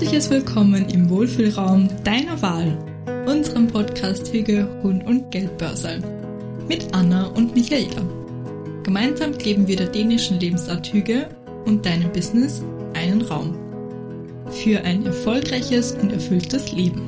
herzliches Willkommen im Wohlfühlraum deiner Wahl, unserem Podcast Hüge, Hund und Geldbörsel mit Anna und Michaela. Gemeinsam geben wir der dänischen Lebensart Hüge und deinem Business einen Raum für ein erfolgreiches und erfülltes Leben.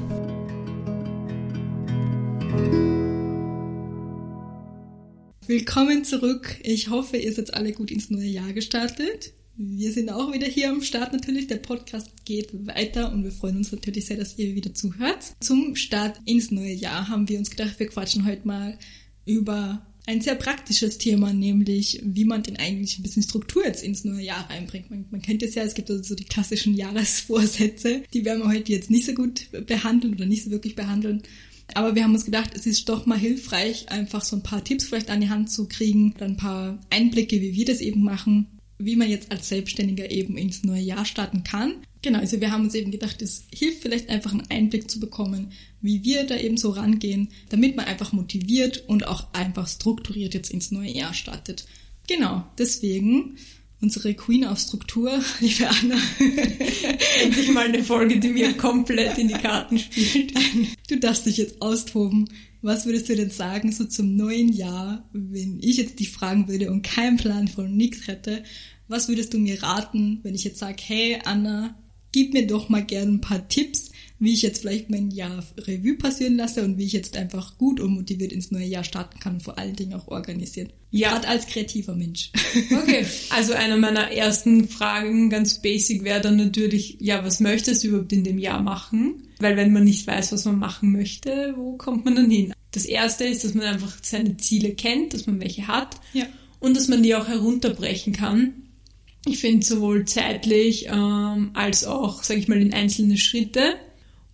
Willkommen zurück. Ich hoffe, ihr seid alle gut ins neue Jahr gestartet. Wir sind auch wieder hier am Start natürlich. Der Podcast geht weiter und wir freuen uns natürlich sehr, dass ihr wieder zuhört. Zum Start ins neue Jahr haben wir uns gedacht, wir quatschen heute mal über ein sehr praktisches Thema, nämlich wie man denn eigentlich ein bisschen Struktur jetzt ins neue Jahr reinbringt. Man, man kennt es ja, es gibt also so die klassischen Jahresvorsätze, die werden wir heute jetzt nicht so gut behandeln oder nicht so wirklich behandeln. Aber wir haben uns gedacht, es ist doch mal hilfreich, einfach so ein paar Tipps vielleicht an die Hand zu kriegen, dann ein paar Einblicke, wie wir das eben machen, wie man jetzt als Selbstständiger eben ins neue Jahr starten kann. Genau, also wir haben uns eben gedacht, es hilft vielleicht einfach einen Einblick zu bekommen, wie wir da eben so rangehen, damit man einfach motiviert und auch einfach strukturiert jetzt ins neue Jahr startet. Genau, deswegen unsere Queen auf Struktur, liebe Anna. Endlich mal eine Folge, die mir komplett in die Karten spielt. Du darfst dich jetzt austoben. Was würdest du denn sagen, so zum neuen Jahr, wenn ich jetzt dich fragen würde und keinen Plan von nichts hätte? Was würdest du mir raten, wenn ich jetzt sage, hey Anna, gib mir doch mal gerne ein paar Tipps, wie ich jetzt vielleicht mein Jahr Revue passieren lasse und wie ich jetzt einfach gut und motiviert ins neue Jahr starten kann und vor allen Dingen auch organisieren. Ja. Gerade als kreativer Mensch. Okay, also eine meiner ersten Fragen, ganz basic, wäre dann natürlich, ja, was möchtest du überhaupt in dem Jahr machen? Weil wenn man nicht weiß, was man machen möchte, wo kommt man dann hin? Das erste ist, dass man einfach seine Ziele kennt, dass man welche hat ja. und dass man die auch herunterbrechen kann. Ich finde sowohl zeitlich ähm, als auch, sage ich mal, in einzelne Schritte.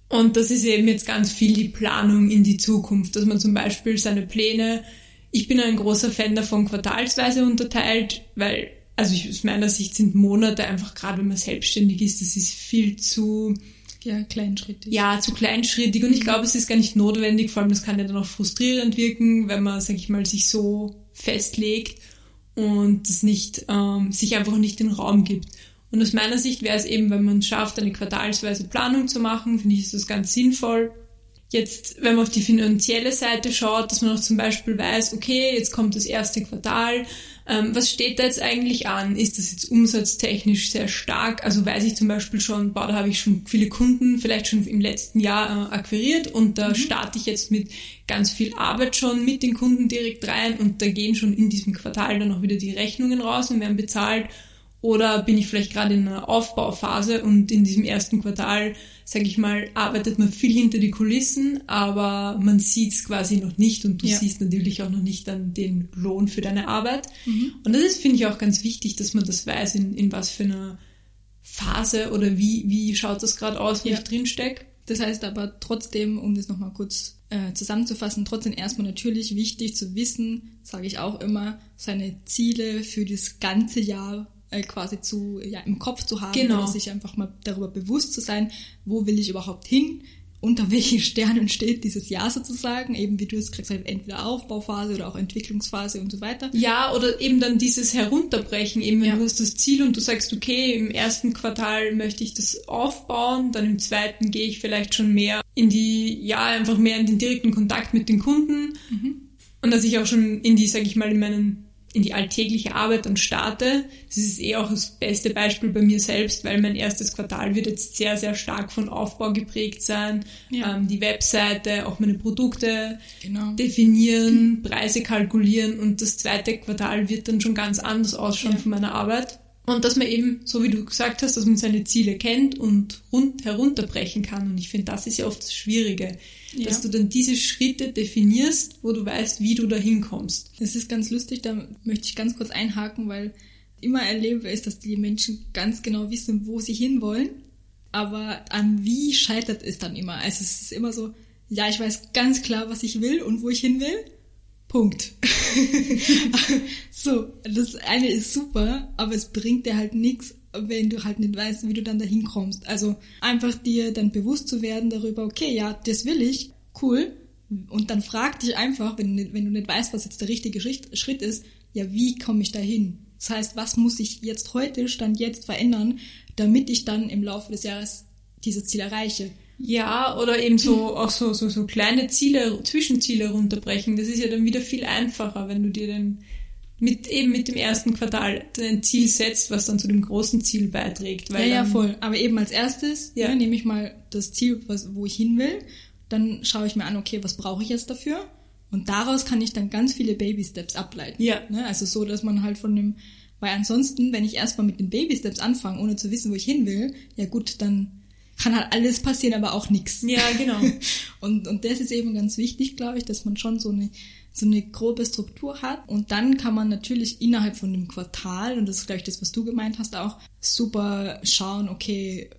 Und das ist eben jetzt ganz viel die Planung in die Zukunft, dass man zum Beispiel seine Pläne, ich bin ein großer Fan davon, quartalsweise unterteilt, weil, also ich, aus meiner Sicht sind Monate einfach, gerade wenn man selbstständig ist, das ist viel zu, ja, kleinschrittig. Ja, zu kleinschrittig. Und ich glaube, es ist gar nicht notwendig. Vor allem, das kann ja dann auch frustrierend wirken, wenn man, sag ich mal, sich so festlegt und das nicht, ähm, sich einfach nicht den Raum gibt. Und aus meiner Sicht wäre es eben, wenn man es schafft, eine quartalsweise Planung zu machen, finde ich, ist das ganz sinnvoll. Jetzt, wenn man auf die finanzielle Seite schaut, dass man auch zum Beispiel weiß, okay, jetzt kommt das erste Quartal, ähm, was steht da jetzt eigentlich an? Ist das jetzt umsatztechnisch sehr stark? Also weiß ich zum Beispiel schon, boah, da habe ich schon viele Kunden vielleicht schon im letzten Jahr äh, akquiriert und da mhm. starte ich jetzt mit ganz viel Arbeit schon mit den Kunden direkt rein und da gehen schon in diesem Quartal dann auch wieder die Rechnungen raus und werden bezahlt oder bin ich vielleicht gerade in einer Aufbauphase und in diesem ersten Quartal, sage ich mal, arbeitet man viel hinter die Kulissen, aber man sieht es quasi noch nicht und du ja. siehst natürlich auch noch nicht dann den Lohn für deine Arbeit. Mhm. Und das ist, finde ich, auch ganz wichtig, dass man das weiß, in, in was für einer Phase oder wie, wie schaut das gerade aus, wo ja. ich drinstecke. Das heißt aber trotzdem, um das nochmal kurz äh, zusammenzufassen, trotzdem erstmal natürlich wichtig zu wissen, sage ich auch immer, seine Ziele für das ganze Jahr äh, quasi zu, ja, im Kopf zu haben, genau. sich einfach mal darüber bewusst zu sein, wo will ich überhaupt hin, unter welchen Sternen steht dieses Jahr sozusagen, eben wie du es kriegst, halt entweder Aufbauphase oder auch Entwicklungsphase und so weiter. Ja, oder eben dann dieses Herunterbrechen, eben wenn ja. du hast das Ziel und du sagst, okay, im ersten Quartal möchte ich das aufbauen, dann im zweiten gehe ich vielleicht schon mehr in die, ja, einfach mehr in den direkten Kontakt mit den Kunden. Mhm. Und dass ich auch schon in die, sag ich mal, in meinen in die alltägliche Arbeit dann starte. Das ist eh auch das beste Beispiel bei mir selbst, weil mein erstes Quartal wird jetzt sehr, sehr stark von Aufbau geprägt sein. Ja. Ähm, die Webseite, auch meine Produkte genau. definieren, Preise kalkulieren und das zweite Quartal wird dann schon ganz anders ausschauen ja. von meiner Arbeit. Und dass man eben, so wie du gesagt hast, dass man seine Ziele kennt und rund herunterbrechen kann. Und ich finde, das ist ja oft das Schwierige, ja. dass du dann diese Schritte definierst, wo du weißt, wie du da hinkommst. Das ist ganz lustig, da möchte ich ganz kurz einhaken, weil immer erlebe ist, dass die Menschen ganz genau wissen, wo sie hinwollen, aber an wie scheitert es dann immer. Also es ist immer so, ja, ich weiß ganz klar, was ich will und wo ich hin will Punkt. so, das eine ist super, aber es bringt dir halt nichts, wenn du halt nicht weißt, wie du dann dahin kommst. Also einfach dir dann bewusst zu werden darüber, okay, ja, das will ich, cool. Und dann frag dich einfach, wenn, wenn du nicht weißt, was jetzt der richtige Schritt ist, ja, wie komme ich dahin? Das heißt, was muss ich jetzt heute, Stand jetzt verändern, damit ich dann im Laufe des Jahres dieses Ziel erreiche. Ja, oder eben so auch so, so, so kleine Ziele, Zwischenziele runterbrechen. Das ist ja dann wieder viel einfacher, wenn du dir dann mit eben mit dem ersten Quartal ein Ziel setzt, was dann zu dem großen Ziel beiträgt. Weil ja, ja, voll. Aber eben als erstes ja. ja, nehme ich mal das Ziel, was, wo ich hin will. Dann schaue ich mir an, okay, was brauche ich jetzt dafür? Und daraus kann ich dann ganz viele Baby-Steps ableiten. Ja. Ne? Also so, dass man halt von dem, weil ansonsten, wenn ich erstmal mit den Baby-Steps anfange, ohne zu wissen, wo ich hin will, ja gut, dann kann halt alles passieren, aber auch nichts. Ja, genau. und, und das ist eben ganz wichtig, glaube ich, dass man schon so eine, so eine grobe Struktur hat. Und dann kann man natürlich innerhalb von dem Quartal, und das ist gleich das, was du gemeint hast, auch super schauen, okay,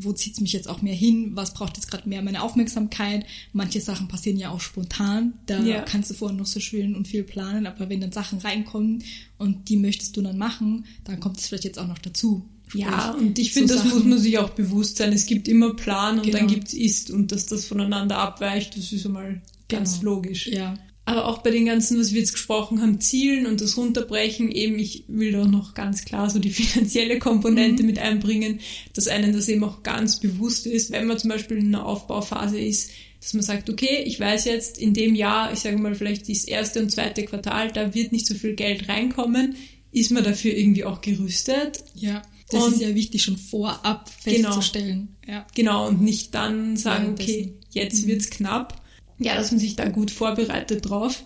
wo zieht's mich jetzt auch mehr hin, was braucht jetzt gerade mehr meine Aufmerksamkeit. Manche Sachen passieren ja auch spontan, da ja. kannst du vorher noch so schön und viel planen, aber wenn dann Sachen reinkommen und die möchtest du dann machen, dann kommt es vielleicht jetzt auch noch dazu. Ja, und ich finde, so das muss man sich auch bewusst sein. Es gibt immer Plan und genau. dann gibt's Ist und dass das voneinander abweicht, das ist einmal ganz genau. logisch. Ja. Aber auch bei den ganzen, was wir jetzt gesprochen haben, Zielen und das Runterbrechen, eben, ich will da noch ganz klar so die finanzielle Komponente mhm. mit einbringen, dass einem das eben auch ganz bewusst ist, wenn man zum Beispiel in einer Aufbauphase ist, dass man sagt, okay, ich weiß jetzt in dem Jahr, ich sage mal vielleicht das erste und zweite Quartal, da wird nicht so viel Geld reinkommen, ist man dafür irgendwie auch gerüstet? Ja. Das und ist ja wichtig, schon vorab genau. festzustellen. Genau, ja. genau und nicht dann sagen, okay, jetzt mhm. wird's knapp. Ja, dass man sich da gut vorbereitet drauf.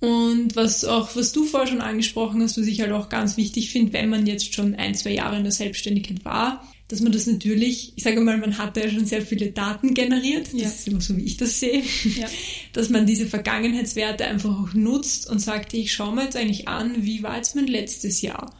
Und was auch, was du vorher schon angesprochen hast, was ich halt auch ganz wichtig finde, wenn man jetzt schon ein, zwei Jahre in der Selbstständigkeit war, dass man das natürlich, ich sage mal, man hat ja schon sehr viele Daten generiert, das ja. ist immer so, wie ich das sehe, ja. dass man diese Vergangenheitswerte einfach auch nutzt und sagt, ich schaue mir jetzt eigentlich an, wie war jetzt mein letztes Jahr?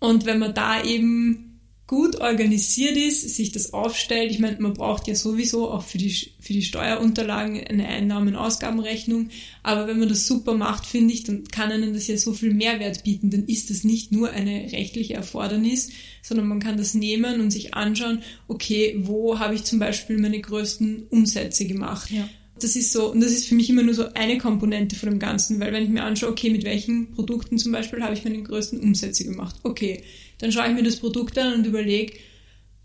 Und wenn man da eben gut organisiert ist, sich das aufstellt, ich meine, man braucht ja sowieso auch für die, für die Steuerunterlagen eine Einnahmen-Ausgabenrechnung, aber wenn man das super macht, finde ich, dann kann einem das ja so viel Mehrwert bieten, dann ist das nicht nur eine rechtliche Erfordernis, sondern man kann das nehmen und sich anschauen, okay, wo habe ich zum Beispiel meine größten Umsätze gemacht? Ja. Das ist so, und das ist für mich immer nur so eine Komponente von dem Ganzen, weil wenn ich mir anschaue, okay, mit welchen Produkten zum Beispiel habe ich meine größten Umsätze gemacht? Okay, dann schaue ich mir das Produkt an und überlege,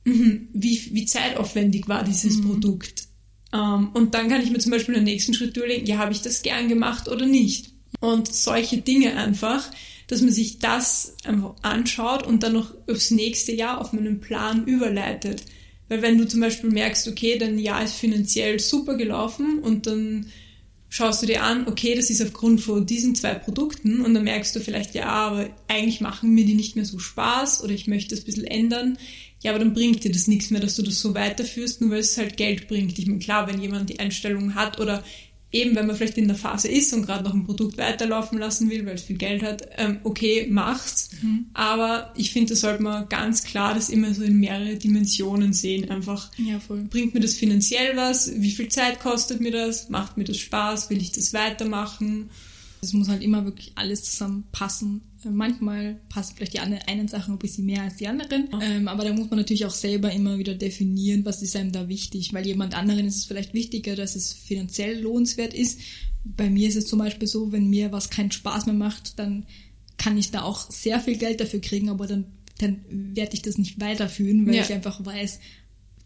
mhm, wie, wie zeitaufwendig war dieses mhm. Produkt? Ähm, und dann kann ich mir zum Beispiel den nächsten Schritt überlegen, ja, habe ich das gern gemacht oder nicht? Und solche Dinge einfach, dass man sich das einfach anschaut und dann noch aufs nächste Jahr auf meinen Plan überleitet. Weil wenn du zum Beispiel merkst, okay, dein Jahr ist finanziell super gelaufen und dann schaust du dir an, okay, das ist aufgrund von diesen zwei Produkten und dann merkst du vielleicht, ja, aber eigentlich machen mir die nicht mehr so Spaß oder ich möchte das ein bisschen ändern. Ja, aber dann bringt dir das nichts mehr, dass du das so weiterführst, nur weil es halt Geld bringt. Ich meine, klar, wenn jemand die Einstellung hat oder eben, wenn man vielleicht in der Phase ist und gerade noch ein Produkt weiterlaufen lassen will, weil es viel Geld hat, ähm, okay, macht's. Mhm. Aber ich finde, da sollte man ganz klar das immer so in mehrere Dimensionen sehen. Einfach, ja, bringt mir das finanziell was? Wie viel Zeit kostet mir das? Macht mir das Spaß? Will ich das weitermachen? Es muss halt immer wirklich alles zusammenpassen. Äh, manchmal passen vielleicht die einen Sachen ein bisschen mehr als die anderen. Ähm, aber da muss man natürlich auch selber immer wieder definieren, was ist einem da wichtig. Weil jemand anderen ist es vielleicht wichtiger, dass es finanziell lohnenswert ist. Bei mir ist es zum Beispiel so, wenn mir was keinen Spaß mehr macht, dann kann ich da auch sehr viel Geld dafür kriegen, aber dann, dann werde ich das nicht weiterführen, weil ja. ich einfach weiß,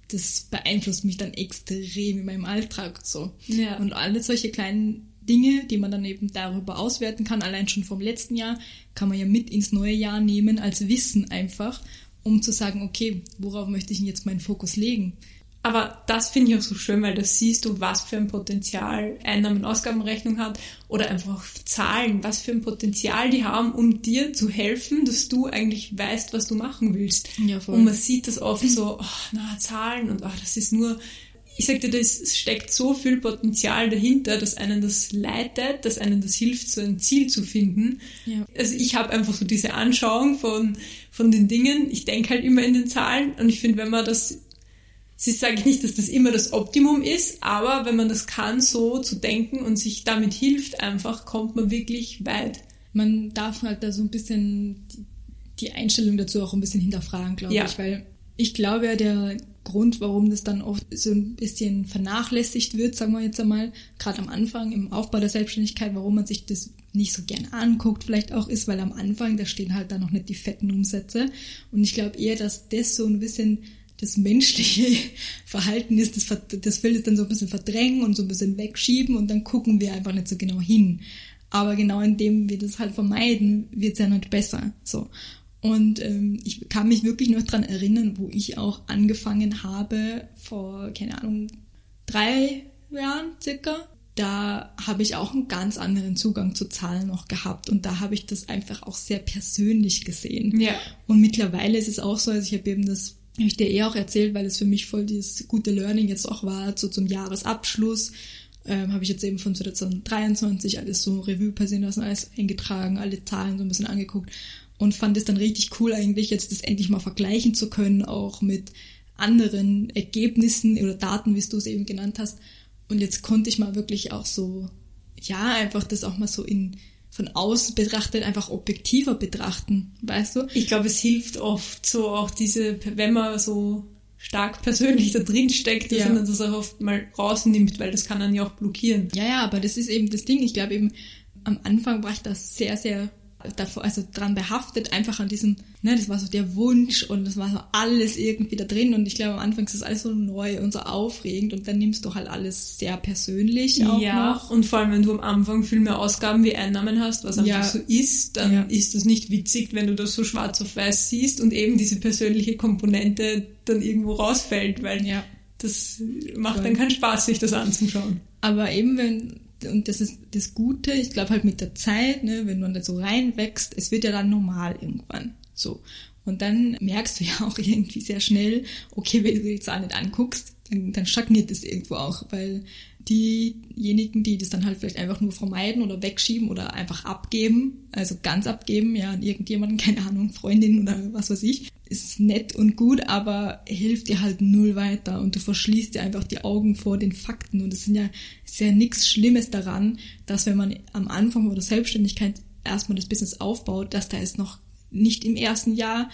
das beeinflusst mich dann extrem in meinem Alltag so. Ja. Und alle solche kleinen Dinge, die man dann eben darüber auswerten kann. Allein schon vom letzten Jahr kann man ja mit ins neue Jahr nehmen als Wissen einfach, um zu sagen, okay, worauf möchte ich jetzt meinen Fokus legen? Aber das finde ich auch so schön, weil da siehst du, was für ein Potenzial Einnahmen- und Ausgabenrechnung hat oder einfach Zahlen, was für ein Potenzial die haben, um dir zu helfen, dass du eigentlich weißt, was du machen willst. Ja. Und man sieht das oft so, oh, na, Zahlen und oh, das ist nur ich sagte, das steckt so viel Potenzial dahinter, dass einen das leitet, dass einen das hilft, so ein Ziel zu finden. Ja. Also ich habe einfach so diese Anschauung von, von den Dingen. Ich denke halt immer in den Zahlen und ich finde, wenn man das, sie sage ich nicht, dass das immer das Optimum ist, aber wenn man das kann, so zu denken und sich damit hilft, einfach kommt man wirklich weit. Man darf halt da so ein bisschen die Einstellung dazu auch ein bisschen hinterfragen, glaube ja. ich, weil ich glaube ja, der Grund, warum das dann oft so ein bisschen vernachlässigt wird, sagen wir jetzt einmal, gerade am Anfang im Aufbau der Selbstständigkeit, warum man sich das nicht so gern anguckt, vielleicht auch ist, weil am Anfang, da stehen halt dann noch nicht die fetten Umsätze. Und ich glaube eher, dass das so ein bisschen das menschliche Verhalten ist, das, das will es dann so ein bisschen verdrängen und so ein bisschen wegschieben und dann gucken wir einfach nicht so genau hin. Aber genau indem wir das halt vermeiden, wird es ja nicht besser. So. Und ähm, ich kann mich wirklich noch dran erinnern, wo ich auch angefangen habe, vor, keine Ahnung, drei Jahren circa. Da habe ich auch einen ganz anderen Zugang zu Zahlen noch gehabt und da habe ich das einfach auch sehr persönlich gesehen. Ja. Und mittlerweile ist es auch so, also ich habe eben das habe ich dir eh auch erzählt, weil es für mich voll dieses gute Learning jetzt auch war, so zum Jahresabschluss. Ähm, habe ich jetzt eben von 2023 alles so Revue passieren lassen, alles eingetragen, alle Zahlen so ein bisschen angeguckt und fand es dann richtig cool eigentlich jetzt das endlich mal vergleichen zu können, auch mit anderen Ergebnissen oder Daten, wie du es eben genannt hast. Und jetzt konnte ich mal wirklich auch so, ja, einfach das auch mal so in von außen betrachtet einfach objektiver betrachten, weißt du? Ich glaube, es hilft oft so auch diese, wenn man so stark persönlich da drin steckt, dass ja. man das auch oft mal rausnimmt, weil das kann dann ja auch blockieren. Ja, ja, aber das ist eben das Ding. Ich glaube eben, am Anfang war ich da sehr, sehr davor, also dran behaftet, einfach an diesem, ne, das war so der Wunsch und das war so alles irgendwie da drin und ich glaube am Anfang ist das alles so neu und so aufregend und dann nimmst du halt alles sehr persönlich auch ja, noch. und vor allem, wenn du am Anfang viel mehr Ausgaben wie Einnahmen hast, was einfach ja. so ist, dann ja. ist das nicht witzig, wenn du das so schwarz auf weiß siehst und eben diese persönliche Komponente dann irgendwo rausfällt, weil ja. das macht dann keinen Spaß, sich das anzuschauen. Aber eben, wenn und das ist das Gute, ich glaube halt mit der Zeit, ne, wenn man da so reinwächst, es wird ja dann normal irgendwann. So. Und dann merkst du ja auch irgendwie sehr schnell, okay, wenn du die Zahl nicht anguckst, dann, dann stagniert das irgendwo auch, weil diejenigen, die das dann halt vielleicht einfach nur vermeiden oder wegschieben oder einfach abgeben, also ganz abgeben, ja, an irgendjemanden, keine Ahnung, Freundin oder was weiß ich, ist nett und gut, aber hilft dir halt null weiter und du verschließt dir einfach die Augen vor den Fakten und es sind ja, ist ja nichts Schlimmes daran, dass wenn man am Anfang oder Selbstständigkeit erstmal das Business aufbaut, dass da jetzt noch nicht im ersten Jahr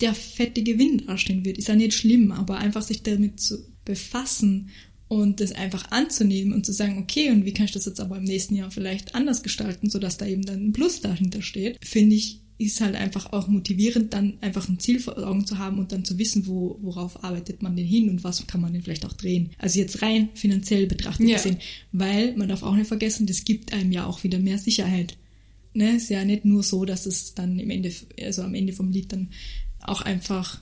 der fette Gewinn dastehen wird. Ist ja nicht schlimm, aber einfach sich damit zu befassen und das einfach anzunehmen und zu sagen, okay, und wie kann ich das jetzt aber im nächsten Jahr vielleicht anders gestalten, sodass da eben dann ein Plus dahinter steht, finde ich, ist halt einfach auch motivierend, dann einfach ein Ziel vor Augen zu haben und dann zu wissen, wo, worauf arbeitet man denn hin und was kann man denn vielleicht auch drehen. Also jetzt rein finanziell betrachtet ja. gesehen, weil man darf auch nicht vergessen, das gibt einem ja auch wieder mehr Sicherheit. Ne? Ist ja nicht nur so, dass es dann im Ende, also am Ende vom Lied dann auch einfach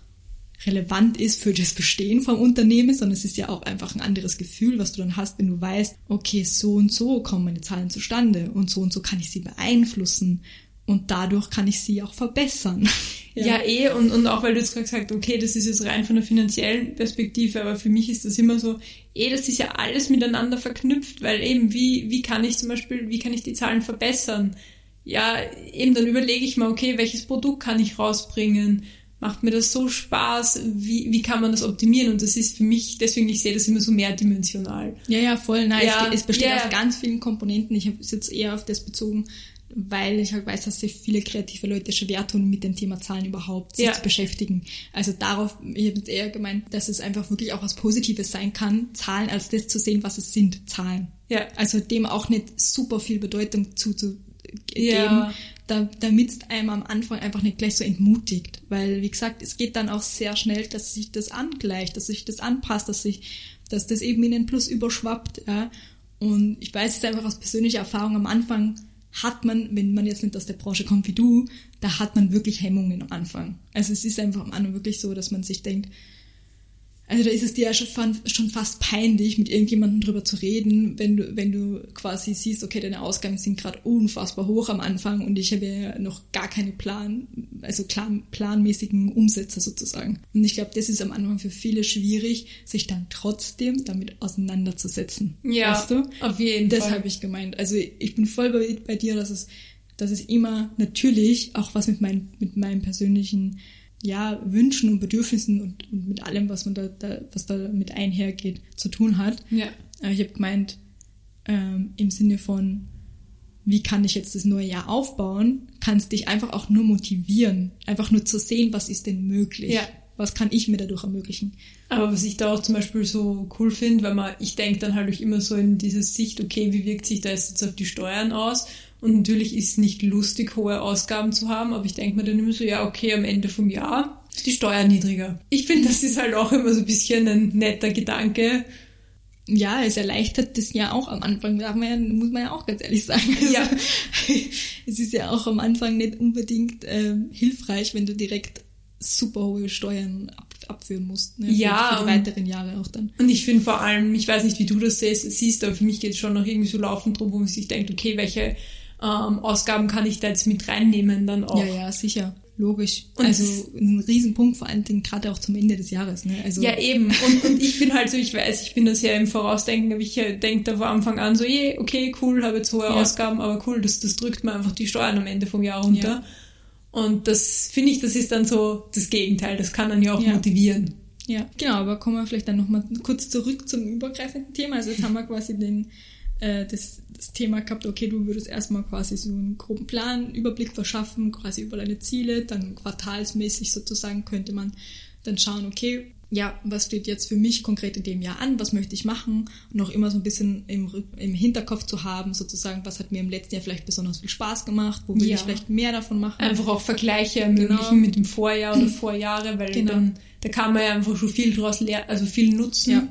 relevant ist für das Bestehen vom Unternehmen, sondern es ist ja auch einfach ein anderes Gefühl, was du dann hast, wenn du weißt, okay, so und so kommen meine Zahlen zustande und so und so kann ich sie beeinflussen und dadurch kann ich sie auch verbessern. ja. ja, eh, und, und auch weil du jetzt gerade gesagt okay, das ist jetzt rein von der finanziellen Perspektive, aber für mich ist das immer so, eh, das ist ja alles miteinander verknüpft, weil eben, wie, wie kann ich zum Beispiel, wie kann ich die Zahlen verbessern? Ja, eben dann überlege ich mal, okay, welches Produkt kann ich rausbringen? macht mir das so Spaß, wie, wie kann man das optimieren? Und das ist für mich, deswegen ich sehe das immer so mehrdimensional. Ja, ja, voll nice. Ja, es, besteht yeah. aus ganz vielen Komponenten. Ich habe es jetzt eher auf das bezogen, weil ich halt weiß, dass sich viele kreative Leute schwer tun, mit dem Thema Zahlen überhaupt sich ja. zu beschäftigen. Also darauf, ich habe jetzt eher gemeint, dass es einfach wirklich auch was Positives sein kann, Zahlen als das zu sehen, was es sind, Zahlen. Ja. Also dem auch nicht super viel Bedeutung zuzugeben, ja da, damit es einem am Anfang einfach nicht gleich so entmutigt. Weil, wie gesagt, es geht dann auch sehr schnell, dass sich das angleicht, dass sich das anpasst, dass sich, dass das eben in den Plus überschwappt. Ja. Und ich weiß es einfach aus persönlicher Erfahrung, am Anfang hat man, wenn man jetzt nicht aus der Branche kommt wie du, da hat man wirklich Hemmungen am Anfang. Also es ist einfach am Anfang wirklich so, dass man sich denkt, also da ist es dir ja schon, schon fast peinlich, mit irgendjemandem drüber zu reden, wenn du, wenn du quasi siehst, okay, deine Ausgaben sind gerade unfassbar hoch am Anfang und ich habe ja noch gar keine Plan, also plan, planmäßigen Umsätze sozusagen. Und ich glaube, das ist am Anfang für viele schwierig, sich dann trotzdem damit auseinanderzusetzen. Ja, weißt du? auf jeden das Fall. Das habe ich gemeint. Also ich bin voll bei, bei dir, dass es, dass es immer natürlich auch was mit, mein, mit meinem persönlichen ja, Wünschen und Bedürfnissen und, und mit allem, was man da, da, was da mit einhergeht, zu tun hat. Ja. Aber ich habe gemeint, ähm, im Sinne von, wie kann ich jetzt das neue Jahr aufbauen, kannst dich einfach auch nur motivieren, einfach nur zu sehen, was ist denn möglich. Ja. Was kann ich mir dadurch ermöglichen? Aber was ich da auch zum Beispiel so cool finde, weil man, ich denke dann halt auch immer so in diese Sicht, okay, wie wirkt sich das jetzt auf die Steuern aus? Und natürlich ist es nicht lustig, hohe Ausgaben zu haben, aber ich denke mir dann immer so, ja, okay, am Ende vom Jahr ist die Steuer niedriger. Ich finde, das ist halt auch immer so ein bisschen ein netter Gedanke. Ja, es erleichtert das ja auch am Anfang, darf man ja, muss man ja auch ganz ehrlich sagen. Also, Ja. es ist ja auch am Anfang nicht unbedingt ähm, hilfreich, wenn du direkt super hohe Steuern ab, abführen musst. Ne? Für- Ja, Für die und- weiteren Jahre auch dann. Und ich finde vor allem, ich weiß nicht, wie du das siehst, siehst aber für mich geht es schon noch irgendwie so laufend drum, wo man sich denkt, okay, welche ähm, Ausgaben kann ich da jetzt mit reinnehmen dann auch. Ja, ja, sicher. Logisch. Und also ein Riesenpunkt, vor allen Dingen gerade auch zum Ende des Jahres. Ne? Also, Ja, eben. Und, und ich bin halt so, ich weiß, ich bin da sehr im Vorausdenken, aber ich denke da von Anfang an so, je, okay, cool, habe jetzt hohe Ja. Ausgaben, aber cool, das, das drückt mir einfach die Steuern am Ende vom Jahr runter. Ja. Und das finde ich, das ist dann so das Gegenteil. Das kann dann ja auch Ja. motivieren. Ja, genau, aber kommen wir vielleicht dann nochmal kurz zurück zum übergreifenden Thema. Also jetzt haben wir quasi den, äh, das, das Thema gehabt, okay, du würdest erstmal quasi so einen groben Plan, Überblick verschaffen, quasi über deine Ziele, dann quartalsmäßig sozusagen könnte man dann schauen, okay, ja, was steht jetzt für mich konkret in dem Jahr an, was möchte ich machen und auch immer so ein bisschen im, im Hinterkopf zu haben, sozusagen, was hat mir im letzten Jahr vielleicht besonders viel Spaß gemacht, wo will Ja. ich vielleicht mehr davon machen. Einfach auch Vergleiche ermöglichen Genau. mit dem Vorjahr oder Vorjahre, weil Genau. dann, da kann man ja einfach schon viel draus lernen, also viel nutzen. Ja.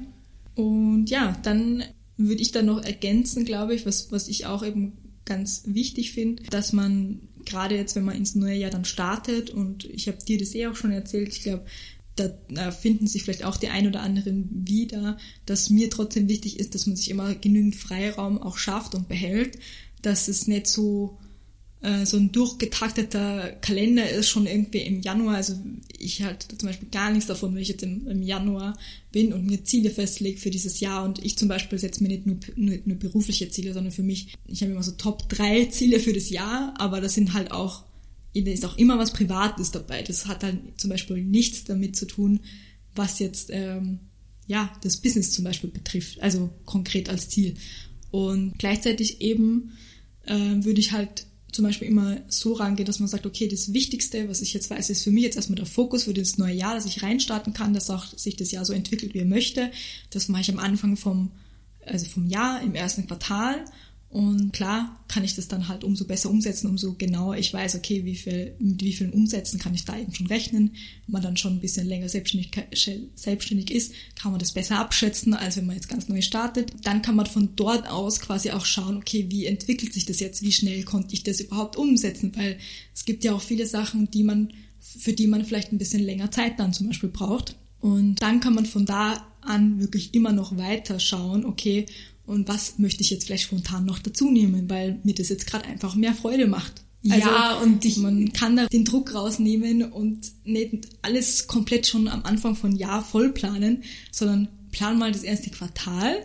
Und ja, dann würde ich dann noch ergänzen, glaube ich, was, was ich auch eben ganz wichtig finde, dass man gerade jetzt, wenn man ins neue Jahr dann startet und ich habe dir das eh auch schon erzählt, ich glaube, da, finden sich vielleicht auch die ein oder anderen wieder, dass mir trotzdem wichtig ist, dass man sich immer genügend Freiraum auch schafft und behält, dass es nicht so äh, so ein durchgetakteter Kalender ist schon irgendwie im Januar. Also ich halte zum Beispiel gar nichts davon, wenn ich jetzt im, im Januar bin und mir Ziele festlege für dieses Jahr. Und ich zum Beispiel setze mir nicht nur, nur, nur berufliche Ziele, sondern für mich, ich habe immer so Top drei Ziele für das Jahr, aber das sind halt auch, da ist auch immer was Privates dabei. Das hat halt zum Beispiel nichts damit zu tun, was jetzt ähm, ja das Business zum Beispiel betrifft, also konkret als Ziel. Und gleichzeitig eben äh, würde ich halt zum Beispiel immer so rangehen, dass man sagt, okay, das Wichtigste, was ich jetzt weiß, ist für mich jetzt erstmal der Fokus für das neue Jahr, dass ich reinstarten kann, dass auch sich das Jahr so entwickelt, wie er möchte. Das mache ich am Anfang vom, also vom Jahr, im ersten Quartal. Und klar kann ich das dann halt umso besser umsetzen, umso genauer ich weiß, okay, wie viel, mit wie vielen Umsätzen kann ich da eben schon rechnen. Wenn man dann schon ein bisschen länger selbstständig, selbstständig ist, kann man das besser abschätzen, als wenn man jetzt ganz neu startet. Dann kann man von dort aus quasi auch schauen, okay, wie entwickelt sich das jetzt, wie schnell konnte ich das überhaupt umsetzen, weil es gibt ja auch viele Sachen, die man, für die man vielleicht ein bisschen länger Zeit dann zum Beispiel braucht. Und dann kann man von da an wirklich immer noch weiter schauen, okay, und was möchte ich jetzt vielleicht spontan noch dazu nehmen, weil mir das jetzt gerade einfach mehr Freude macht. Also, ja, und ich, man kann da den Druck rausnehmen und nicht alles komplett schon am Anfang von Jahr voll planen, sondern plan mal das erste Quartal,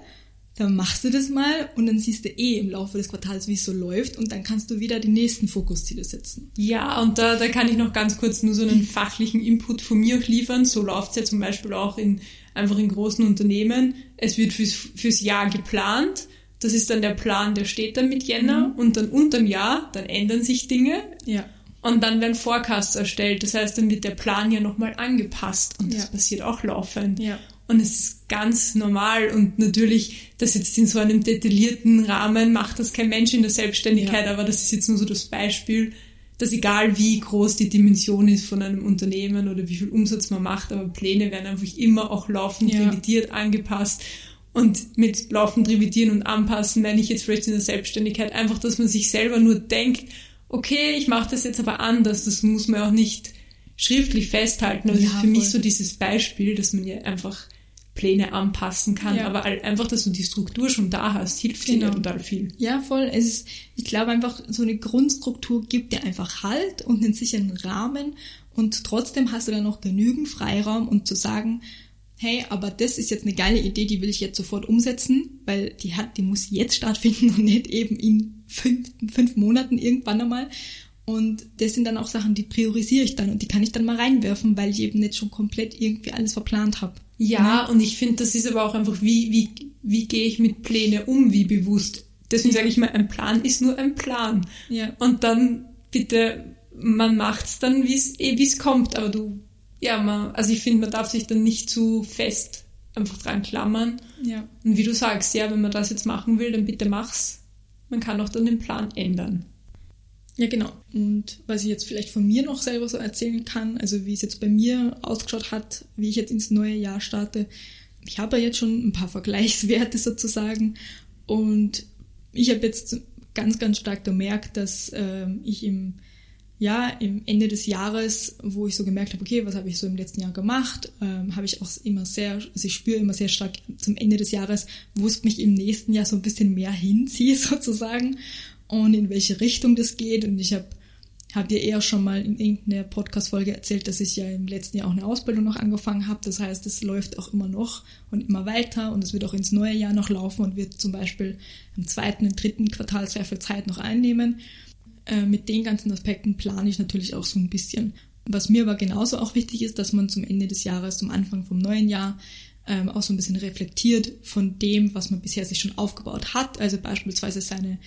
dann machst du das mal und dann siehst du eh im Laufe des Quartals, wie es so läuft und dann kannst du wieder die nächsten Fokusziele setzen. Ja, und da, da kann ich noch ganz kurz nur so einen fachlichen Input von mir auch liefern. So läuft's ja zum Beispiel auch in einfach in großen Unternehmen. Es wird fürs, fürs Jahr geplant. Das ist dann der Plan, der steht dann mit Jänner und dann unterm Jahr, dann ändern sich Dinge Ja. und dann werden Forecasts erstellt. Das heißt, dann wird der Plan ja nochmal angepasst und das Ja. passiert auch laufend. Ja. Und es ist ganz normal und natürlich, das jetzt in so einem detaillierten Rahmen macht das kein Mensch in der Selbstständigkeit, Ja. aber das ist jetzt nur so das Beispiel, dass egal wie groß die Dimension ist von einem Unternehmen oder wie viel Umsatz man macht, aber Pläne werden einfach immer auch laufend Ja. revidiert, angepasst. Und mit laufend revidieren und anpassen meine ich jetzt vielleicht in der Selbstständigkeit einfach, dass man sich selber nur denkt, okay, ich mache das jetzt aber anders, das muss man auch nicht schriftlich festhalten. Ja, das ist für mich voll. so dieses Beispiel, dass man ja einfach Pläne anpassen kann, Ja. aber einfach, dass du die Struktur schon da hast, hilft dir Genau. ja total viel. Ja, voll. Es ist, ich glaube einfach, so eine Grundstruktur gibt dir einfach Halt und einen sicheren Rahmen und trotzdem hast du dann noch genügend Freiraum, um zu sagen, hey, aber das ist jetzt eine geile Idee, die will ich jetzt sofort umsetzen, weil die hat, die muss jetzt stattfinden und nicht eben in fünf, fünf Monaten irgendwann einmal. Und das sind dann auch Sachen, die priorisiere ich dann und die kann ich dann mal reinwerfen, weil ich eben nicht schon komplett irgendwie alles verplant habe. Ja, und ich finde, das ist aber auch einfach, wie, wie, wie gehe ich mit Pläne um, wie bewusst. Deswegen Ja. sage ich mal, ein Plan ist nur ein Plan. Ja. Und dann bitte, man macht's dann, wie es eh, wie's kommt, aber du, ja, man, also ich finde, man darf sich dann nicht zu fest einfach dran klammern. Ja. Und wie du sagst, ja, wenn man das jetzt machen will, dann bitte mach's. Man kann auch dann den Plan ändern. Ja, genau. Und was ich jetzt vielleicht von mir noch selber so erzählen kann, also wie es jetzt bei mir ausgeschaut hat, wie ich jetzt ins neue Jahr starte. Ich habe ja jetzt schon ein paar Vergleichswerte sozusagen und ich habe jetzt ganz, ganz stark gemerkt, dass äh, ich im ja, im Ende des Jahres, wo ich so gemerkt habe, okay, was habe ich so im letzten Jahr gemacht, ähm, habe ich auch immer sehr, also ich spüre immer sehr stark zum Ende des Jahres, wo es mich im nächsten Jahr so ein bisschen mehr hinzieht sozusagen und in welche Richtung das geht. Und ich habe hab dir eher schon mal in irgendeiner Podcast-Folge erzählt, dass ich ja im letzten Jahr auch eine Ausbildung noch angefangen habe. Das heißt, es läuft auch immer noch und immer weiter und es wird auch ins neue Jahr noch laufen und wird zum Beispiel im zweiten und dritten Quartal sehr viel Zeit noch einnehmen. Äh, mit den ganzen Aspekten plane ich natürlich auch so ein bisschen. Was mir aber genauso auch wichtig ist, dass man zum Ende des Jahres, zum Anfang vom neuen Jahr, ähm, auch so ein bisschen reflektiert von dem, was man bisher sich schon aufgebaut hat. Also beispielsweise seine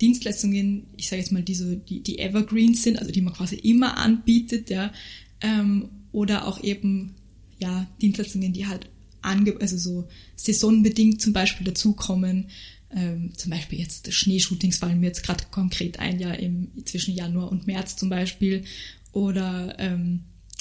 Dienstleistungen, ich sage jetzt mal, die, so, die, die Evergreens sind, also die man quasi immer anbietet, ja, ähm, oder auch eben, ja, Dienstleistungen, die halt ange also so saisonbedingt zum Beispiel dazukommen. Ähm, zum Beispiel jetzt Schneeshootings fallen mir jetzt gerade konkret ein, ja, im, zwischen Januar und März zum Beispiel. Oder ähm,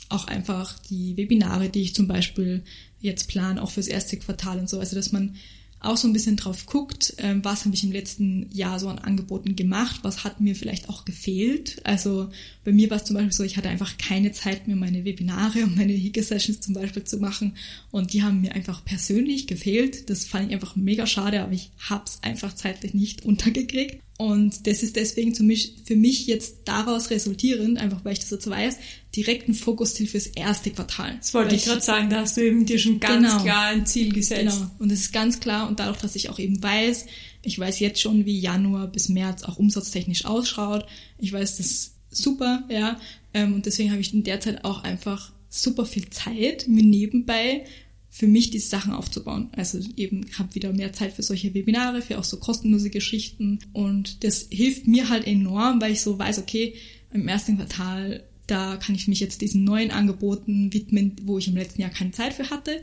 auch einfach die Webinare, die ich zum Beispiel jetzt plan, auch fürs erste Quartal und so. Also dass man auch so ein bisschen drauf guckt, ähm, was habe ich im letzten Jahr so an Angeboten gemacht, was hat mir vielleicht auch gefehlt. Also bei mir war es zum Beispiel so, ich hatte einfach keine Zeit mehr, meine Webinare und meine Hike-Sessions zum Beispiel zu machen und die haben mir einfach persönlich gefehlt. Das fand ich einfach mega schade, aber ich habe es einfach zeitlich nicht untergekriegt. Und das ist deswegen für mich, für mich jetzt daraus resultierend, einfach weil ich das jetzt weiß, direkt ein Fokusziel fürs erste Quartal. Das wollte ich, ich gerade sagen, da hast du eben dir schon ganz genau, klar ein Ziel gesetzt. Genau. Und es ist ganz klar und dadurch, dass ich auch eben weiß, ich weiß jetzt schon, wie Januar bis März auch umsatztechnisch ausschaut. Ich weiß das super, ja. Ähm, und deswegen habe ich in der Zeit auch einfach super viel Zeit, mir nebenbei für mich diese Sachen aufzubauen. Also eben habe wieder mehr Zeit für solche Webinare, für auch so kostenlose Geschichten und das hilft mir halt enorm, weil ich so weiß, okay, im ersten Quartal, da kann ich mich jetzt diesen neuen Angeboten widmen, wo ich im letzten Jahr keine Zeit für hatte.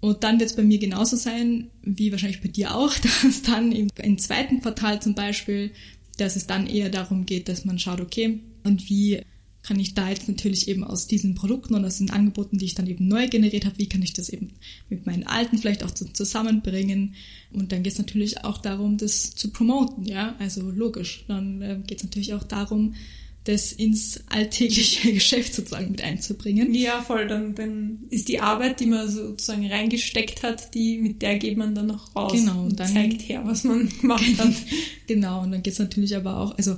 Und dann wird es bei mir genauso sein, wie wahrscheinlich bei dir auch, dass dann im, im zweiten Quartal zum Beispiel, dass es dann eher darum geht, dass man schaut, okay, und wie kann ich da jetzt natürlich eben aus diesen Produkten und aus den Angeboten, die ich dann eben neu generiert habe, wie kann ich das eben mit meinen alten vielleicht auch zusammenbringen. Und dann geht es natürlich auch darum, das zu promoten, ja, also logisch. Dann äh, geht es natürlich auch darum, das ins alltägliche Geschäft sozusagen mit einzubringen. Ja, voll. Dann, dann ist die Arbeit, die man sozusagen reingesteckt hat, die mit der geht man dann noch raus genau, und dann zeigt her, was man gemacht hat. genau, und dann geht es natürlich aber auch, also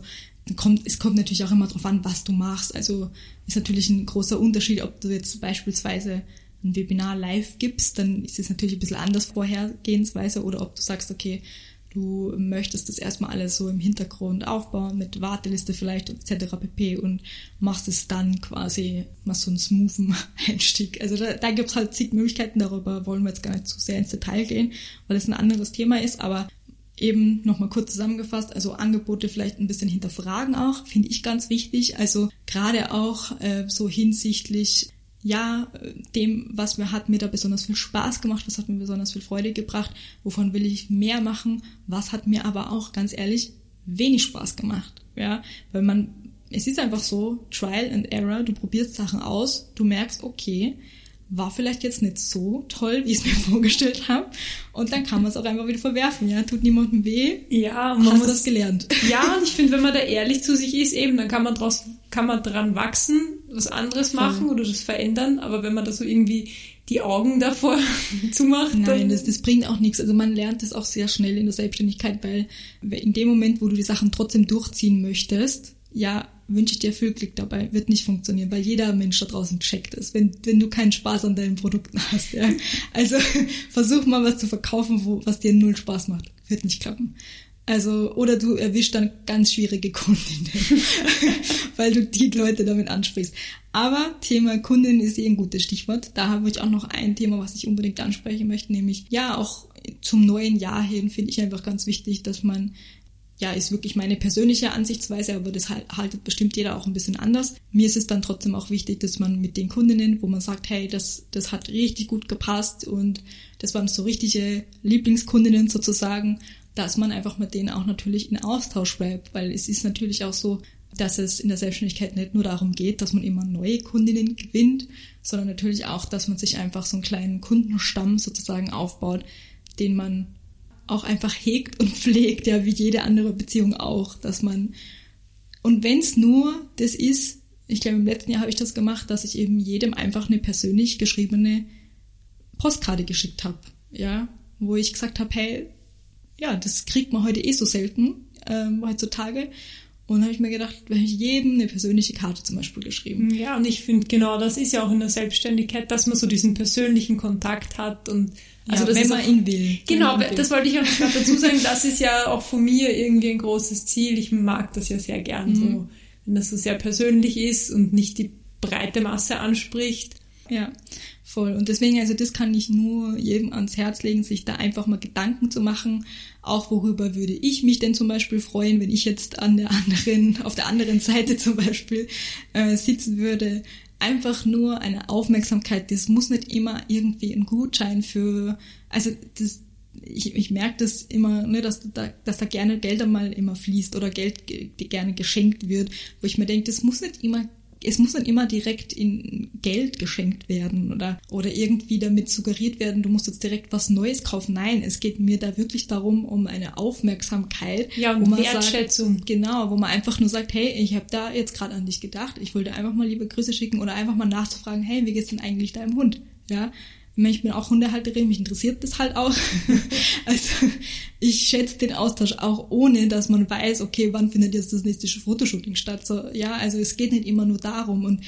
kommt, es kommt natürlich auch immer darauf an, was du machst. Also ist natürlich ein großer Unterschied, ob du jetzt beispielsweise ein Webinar live gibst, dann ist es natürlich ein bisschen anders Vorhergehensweise oder ob du sagst, okay, du möchtest das erstmal alles so im Hintergrund aufbauen mit Warteliste vielleicht etc. pp. und machst es dann quasi mal so einen smoothen Einstieg. Also da, da gibt es halt zig Möglichkeiten, darüber wollen wir jetzt gar nicht zu sehr ins Detail gehen, weil es ein anderes Thema ist, aber eben nochmal kurz zusammengefasst, also Angebote vielleicht ein bisschen hinterfragen auch, finde ich ganz wichtig. Also gerade auch äh, so hinsichtlich, ja, dem, was mir hat mir da besonders viel Spaß gemacht, was hat mir besonders viel Freude gebracht, wovon will ich mehr machen, was hat mir aber auch ganz ehrlich wenig Spaß gemacht. Ja, weil man, es ist einfach so, Trial and Error, du probierst Sachen aus, du merkst, okay, war vielleicht jetzt nicht so toll, wie ich es mir vorgestellt habe. Und dann kann man es auch einfach wieder verwerfen, ja. Tut niemandem weh. Ja, man hast muss das gelernt. Ja, und ich finde, wenn man da ehrlich zu sich ist, eben, dann kann man draus, kann man dran wachsen, was anderes Voll. machen oder das verändern. Aber wenn man da so irgendwie die Augen davor zumacht. Nein, das, das bringt auch nichts. Also man lernt das auch sehr schnell in der Selbstständigkeit, weil in dem Moment, wo du die Sachen trotzdem durchziehen möchtest, ja, wünsche ich dir viel Glück dabei, wird nicht funktionieren, weil jeder Mensch da draußen checkt es, wenn, wenn du keinen Spaß an deinen Produkten hast. Ja. Also versuch mal was zu verkaufen, wo, was dir null Spaß macht. Wird nicht klappen. Also, oder du erwischst dann ganz schwierige Kundinnen, weil du die Leute damit ansprichst. Aber Thema Kundin ist eh ein gutes Stichwort. Da habe ich auch noch ein Thema, was ich unbedingt ansprechen möchte, nämlich ja, auch zum neuen Jahr hin finde ich einfach ganz wichtig, dass man ja, ist wirklich meine persönliche Ansichtsweise, aber das haltet bestimmt jeder auch ein bisschen anders. Mir ist es dann trotzdem auch wichtig, dass man mit den Kundinnen, wo man sagt, hey, das, das hat richtig gut gepasst und das waren so richtige Lieblingskundinnen sozusagen, dass man einfach mit denen auch natürlich in Austausch bleibt, weil es ist natürlich auch so, dass es in der Selbstständigkeit nicht nur darum geht, dass man immer neue Kundinnen gewinnt, sondern natürlich auch, dass man sich einfach so einen kleinen Kundenstamm sozusagen aufbaut, den man auch einfach hegt und pflegt, ja, wie jede andere Beziehung auch, dass man, und wenn es nur das ist, ich glaube, im letzten Jahr habe ich das gemacht, dass ich eben jedem einfach eine persönlich geschriebene Postkarte geschickt habe, ja, wo ich gesagt habe, hey, ja, das kriegt man heute eh so selten ähm, heutzutage. Und habe ich mir gedacht, wenn ich jedem eine persönliche Karte zum Beispiel geschrieben. Ja, und ich finde genau, das ist ja auch in der Selbstständigkeit, dass man so diesen persönlichen Kontakt hat und also ja, wenn man auch, ihn will. Genau, das wollte ich auch noch dazu sagen. Das ist ja auch von mir irgendwie ein großes Ziel. Ich mag das ja sehr gern mhm. so, wenn das so sehr persönlich ist und nicht die breite Masse anspricht. Ja, voll. Und deswegen, also das kann ich nur jedem ans Herz legen, sich da einfach mal Gedanken zu machen. Auch worüber würde ich mich denn zum Beispiel freuen, wenn ich jetzt an der anderen, auf der anderen Seite zum Beispiel äh, sitzen würde einfach nur eine Aufmerksamkeit. Das muss nicht immer irgendwie ein Gutschein für, also das, ich, ich merke das immer, ne, dass da, dass da gerne Geld einmal immer fließt oder Geld gerne geschenkt wird, wo ich mir denke, das muss nicht immer es muss nicht immer direkt in Geld geschenkt werden oder, oder irgendwie damit suggeriert werden, du musst jetzt direkt was Neues kaufen. Nein, es geht mir da wirklich darum, um eine Aufmerksamkeit. Ja, und Wertschätzung. Sagt, genau, wo man einfach nur sagt, hey, ich habe da jetzt gerade an dich gedacht, ich wollte einfach mal liebe Grüße schicken oder einfach mal nachzufragen, hey, wie geht's denn eigentlich deinem Hund? Ja, ich bin auch Hundehalterin, mich interessiert das halt auch. also ich schätze den Austausch auch ohne, dass man weiß, okay, wann findet jetzt das nächste Fotoshooting statt. So, ja, also es geht nicht immer nur darum. Und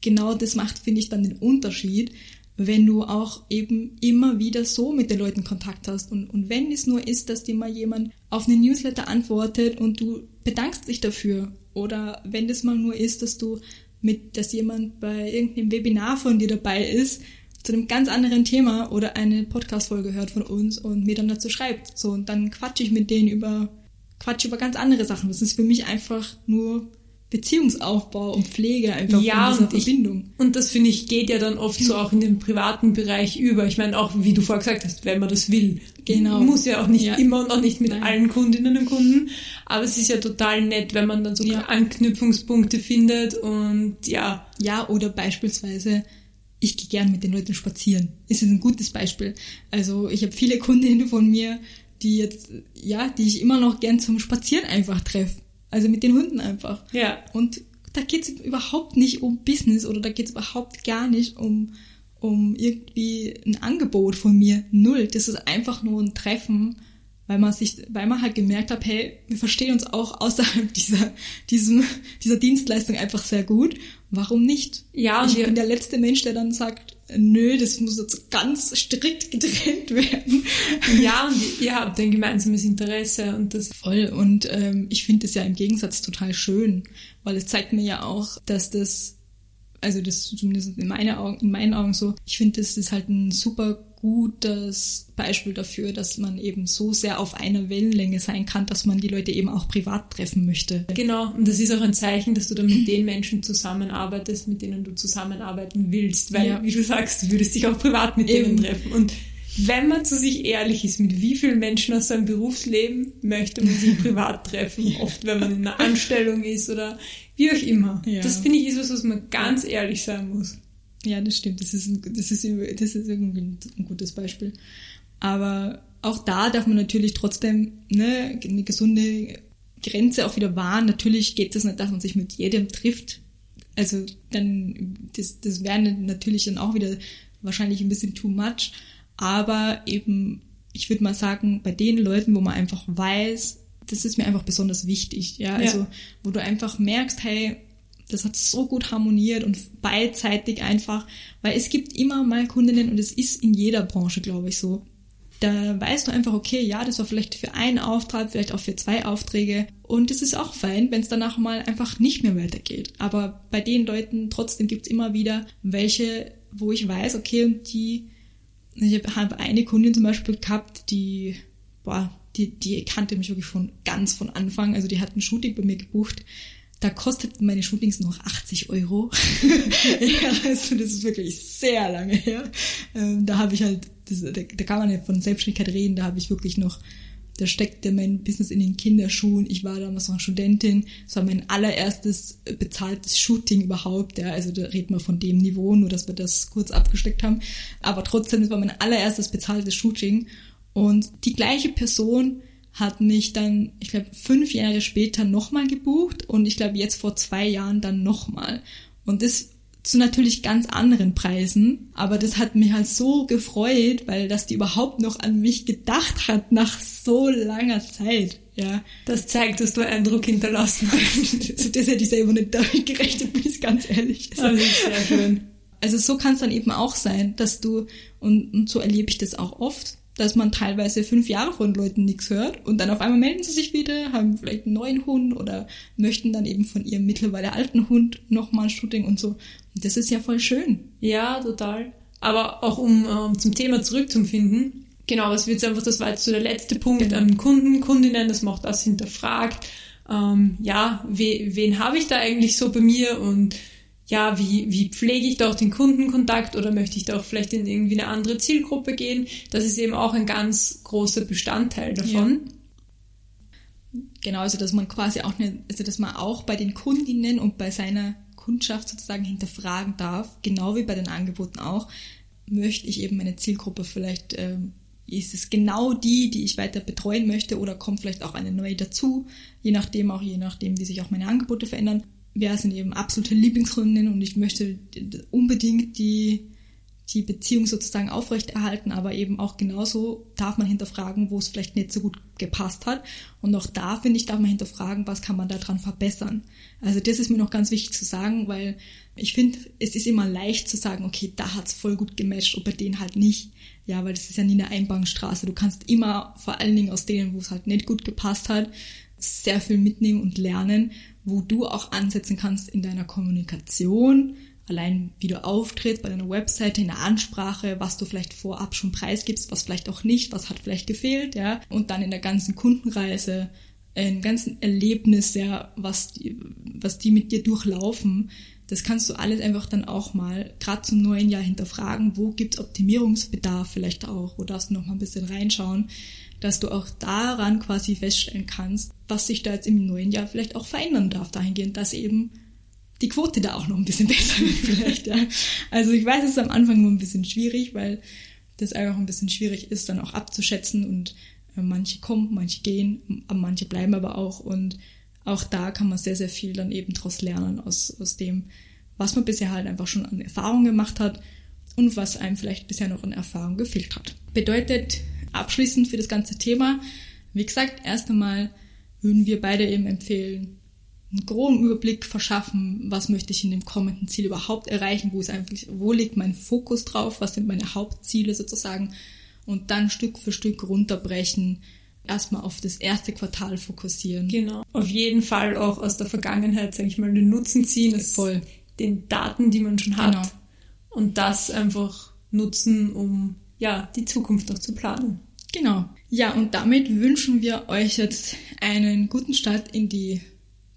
genau das macht, finde ich, dann den Unterschied, wenn du auch eben immer wieder so mit den Leuten Kontakt hast. Und, und wenn es nur ist, dass dir mal jemand auf einen Newsletter antwortet und du bedankst dich dafür. Oder wenn das mal nur ist, dass du mit, dass jemand bei irgendeinem Webinar von dir dabei ist, zu einem ganz anderen Thema oder eine Podcast-Folge hört von uns und mir dann dazu schreibt. So, und dann quatsche ich mit denen über, quatsche über ganz andere Sachen. Das ist für mich einfach nur Beziehungsaufbau und Pflege einfach ja, von dieser und Verbindung. Ich, und das finde ich geht ja dann oft so auch in den privaten Bereich über. Ich meine auch, wie du vorher gesagt hast, wenn man das will. Genau. Muss ja auch nicht ja. immer und auch nicht mit Nein. allen Kundinnen und Kunden. Aber es ist ja total nett, wenn man dann so ja. Anknüpfungspunkte findet und ja. Ja, oder beispielsweise ich gehe gern mit den Leuten spazieren. Das ist ein gutes Beispiel. Also ich habe viele Kundinnen von mir, die jetzt, ja, die ich immer noch gern zum Spazieren einfach treffe. Also mit den Hunden einfach. Ja. Und da geht's überhaupt nicht um Business oder da geht's überhaupt gar nicht um, um irgendwie ein Angebot von mir. Null. Das ist einfach nur ein Treffen, weil man sich, weil man halt gemerkt hat, hey, wir verstehen uns auch außerhalb dieser, diesem, dieser Dienstleistung einfach sehr gut. Warum nicht? Ja, ich bin der letzte Mensch, der dann sagt, nö, das muss jetzt ganz strikt getrennt werden. Ja, und ihr habt ein gemeinsames Interesse und das voll. Und ähm, ich finde es ja im Gegensatz total schön, weil es zeigt mir ja auch, dass das, also das zumindest in, meine Augen, in meinen Augen so, ich finde, das ist halt ein super gutes Beispiel dafür, dass man eben so sehr auf einer Wellenlänge sein kann, dass man die Leute eben auch privat treffen möchte. Genau, und das ist auch ein Zeichen, dass du dann mit den Menschen zusammenarbeitest, mit denen du zusammenarbeiten willst, weil, ja. wie du sagst, du würdest dich auch privat mit eben. denen treffen. Und wenn man zu sich ehrlich ist, mit wie vielen Menschen aus seinem Berufsleben möchte man sich privat treffen, oft wenn man in einer Anstellung ist oder wie auch immer. Ja. Das finde ich ist was, was man ganz ehrlich sein muss. Ja, das stimmt. Das ist, ein, das ist, das ist irgendwie ein gutes Beispiel. Aber auch da darf man natürlich trotzdem ne, eine gesunde Grenze auch wieder wahren. Natürlich geht es das nicht, dass man sich mit jedem trifft. Also dann, das, das wäre natürlich dann auch wieder wahrscheinlich ein bisschen too much. Aber eben, ich würde mal sagen, bei den Leuten, wo man einfach weiß, das ist mir einfach besonders wichtig. Ja, also ja. wo du einfach merkst, hey, das hat so gut harmoniert und beidseitig einfach, weil es gibt immer mal Kundinnen und es ist in jeder Branche, glaube ich, so. Da weißt du einfach, okay, ja, das war vielleicht für einen Auftrag, vielleicht auch für zwei Aufträge. Und es ist auch fein, wenn es danach mal einfach nicht mehr weitergeht. Aber bei den Leuten trotzdem gibt es immer wieder welche, wo ich weiß, okay, und die, ich habe eine Kundin zum Beispiel gehabt, die, boah, die, die kannte mich wirklich von ganz von Anfang. Also die hat ein Shooting bei mir gebucht da kosteten meine Shootings noch 80 Euro. ja, also das ist wirklich sehr lange her. Ähm, da habe ich halt, das, da, da, kann man ja von Selbstständigkeit reden, da habe ich wirklich noch da steckte mein Business in den Kinderschuhen. Ich war damals noch Studentin. Es war mein allererstes bezahltes Shooting überhaupt. Ja, also da reden wir von dem Niveau, nur dass wir das kurz abgesteckt haben. Aber trotzdem, es war mein allererstes bezahltes Shooting. Und die gleiche Person hat mich dann, ich glaube, fünf Jahre später nochmal gebucht und ich glaube jetzt vor zwei Jahren dann nochmal. Und das zu natürlich ganz anderen Preisen. Aber das hat mich halt so gefreut, weil das die überhaupt noch an mich gedacht hat nach so langer Zeit. Ja. Das zeigt, dass du Eindruck hinterlassen hast. das hätte ich selber nicht damit gerechnet, bin ich ganz ehrlich. Also, sehr schön. Also so kann es dann eben auch sein, dass du, und, und so erlebe ich das auch oft, dass man teilweise fünf Jahre von Leuten nichts hört und dann auf einmal melden sie sich wieder, haben vielleicht einen neuen Hund oder möchten dann eben von ihrem mittlerweile alten Hund nochmal ein Shooting und so. Und das ist ja voll schön. Ja, total. Aber auch um ähm, zum Thema zurückzufinden, genau, was wird einfach, das war jetzt so der letzte Punkt genau. an Kunden, Kundinnen, das macht das hinterfragt. Ähm, ja, we, wen habe ich da eigentlich so bei mir und ja, wie, wie pflege ich da auch den Kundenkontakt oder möchte ich da auch vielleicht in irgendwie eine andere Zielgruppe gehen? Das ist eben auch ein ganz großer Bestandteil davon. Ja. Genau, also dass man quasi auch eine, also dass man auch bei den Kundinnen und bei seiner Kundschaft sozusagen hinterfragen darf, genau wie bei den Angeboten auch, möchte ich eben meine Zielgruppe vielleicht, ähm, ist es genau die, die ich weiter betreuen möchte oder kommt vielleicht auch eine neue dazu, je nachdem auch, je nachdem, wie sich auch meine Angebote verändern wer sind eben absolute Lieblingskundinnen und ich möchte unbedingt die, die Beziehung sozusagen aufrechterhalten, aber eben auch genauso darf man hinterfragen, wo es vielleicht nicht so gut gepasst hat. Und auch da, finde ich, darf man hinterfragen, was kann man daran verbessern. Also das ist mir noch ganz wichtig zu sagen, weil ich finde, es ist immer leicht zu sagen, okay, da hat's voll gut gematcht und bei denen halt nicht. Ja, weil das ist ja nie eine Einbahnstraße. Du kannst immer, vor allen Dingen aus denen, wo es halt nicht gut gepasst hat, sehr viel mitnehmen und lernen wo du auch ansetzen kannst in deiner Kommunikation, allein wie du auftrittst bei deiner Webseite, in der Ansprache, was du vielleicht vorab schon preisgibst, was vielleicht auch nicht, was hat vielleicht gefehlt, ja, und dann in der ganzen Kundenreise, im ganzen Erlebnis, ja, was die, was die mit dir durchlaufen, das kannst du alles einfach dann auch mal gerade zum neuen Jahr hinterfragen, wo gibt's Optimierungsbedarf vielleicht auch, wo darfst du noch mal ein bisschen reinschauen, dass du auch daran quasi feststellen kannst, was sich da jetzt im neuen Jahr vielleicht auch verändern darf, dahingehend, dass eben die Quote da auch noch ein bisschen besser wird vielleicht. Ja. Also ich weiß, es ist am Anfang nur ein bisschen schwierig, weil das einfach ein bisschen schwierig ist, dann auch abzuschätzen und äh, manche kommen, manche gehen, manche bleiben aber auch und auch da kann man sehr, sehr viel dann eben daraus lernen aus, aus dem, was man bisher halt einfach schon an Erfahrung gemacht hat und was einem vielleicht bisher noch an Erfahrung gefehlt hat. Bedeutet, abschließend für das ganze Thema, wie gesagt, erst einmal würden wir beide eben empfehlen, einen groben Überblick verschaffen, was möchte ich in dem kommenden Ziel überhaupt erreichen, wo ist eigentlich, wo liegt mein Fokus drauf, was sind meine Hauptziele sozusagen und dann Stück für Stück runterbrechen, erstmal auf das erste Quartal fokussieren. Genau. Auf jeden Fall auch aus der Vergangenheit, sage ich mal, den Nutzen ziehen, Voll. den Daten, die man schon hat genau. und das einfach nutzen, um ja, die Zukunft auch zu planen. Genau. Ja, und damit wünschen wir euch jetzt einen guten Start in die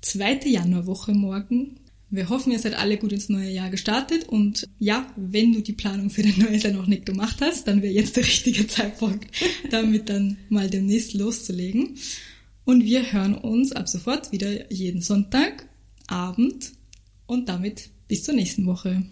zweite Januarwoche morgen. Wir hoffen, ihr seid alle gut ins neue Jahr gestartet und ja, wenn du die Planung für dein neues Jahr noch nicht gemacht hast, dann wäre jetzt der richtige Zeitpunkt, damit dann mal demnächst loszulegen. Und wir hören uns ab sofort wieder jeden Sonntag, Abend und damit bis zur nächsten Woche.